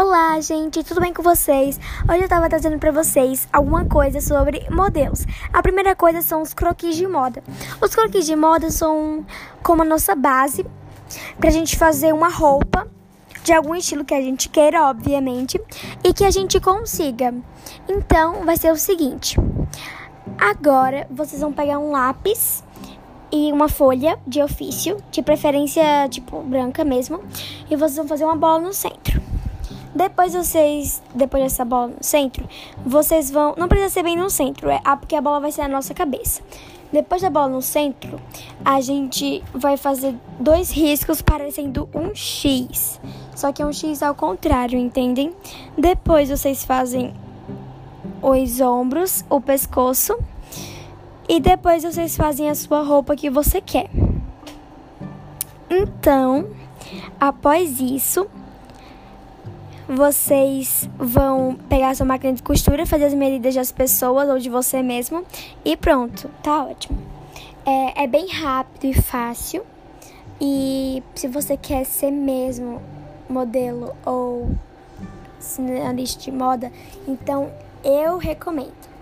Olá, gente, tudo bem com vocês? Hoje eu tava trazendo para vocês alguma coisa sobre modelos. A primeira coisa são os croquis de moda. Os croquis de moda são como a nossa base pra gente fazer uma roupa de algum estilo que a gente queira, obviamente, e que a gente consiga. Então, vai ser o seguinte: agora vocês vão pegar um lápis e uma folha de ofício, de preferência tipo branca mesmo, e vocês vão fazer uma bola no centro. Depois vocês, depois dessa bola no centro, vocês vão, não precisa ser bem no centro, é porque a bola vai ser na nossa cabeça. Depois da bola no centro, a gente vai fazer dois riscos parecendo um X. Só que é um X ao contrário, entendem? Depois vocês fazem os ombros, o pescoço. E depois vocês fazem a sua roupa que você quer. Então, após isso, vocês vão pegar sua máquina de costura, fazer as medidas das pessoas ou de você mesmo e pronto, tá ótimo. É, é bem rápido e fácil. E se você quer ser mesmo modelo ou cineasta de moda, então eu recomendo.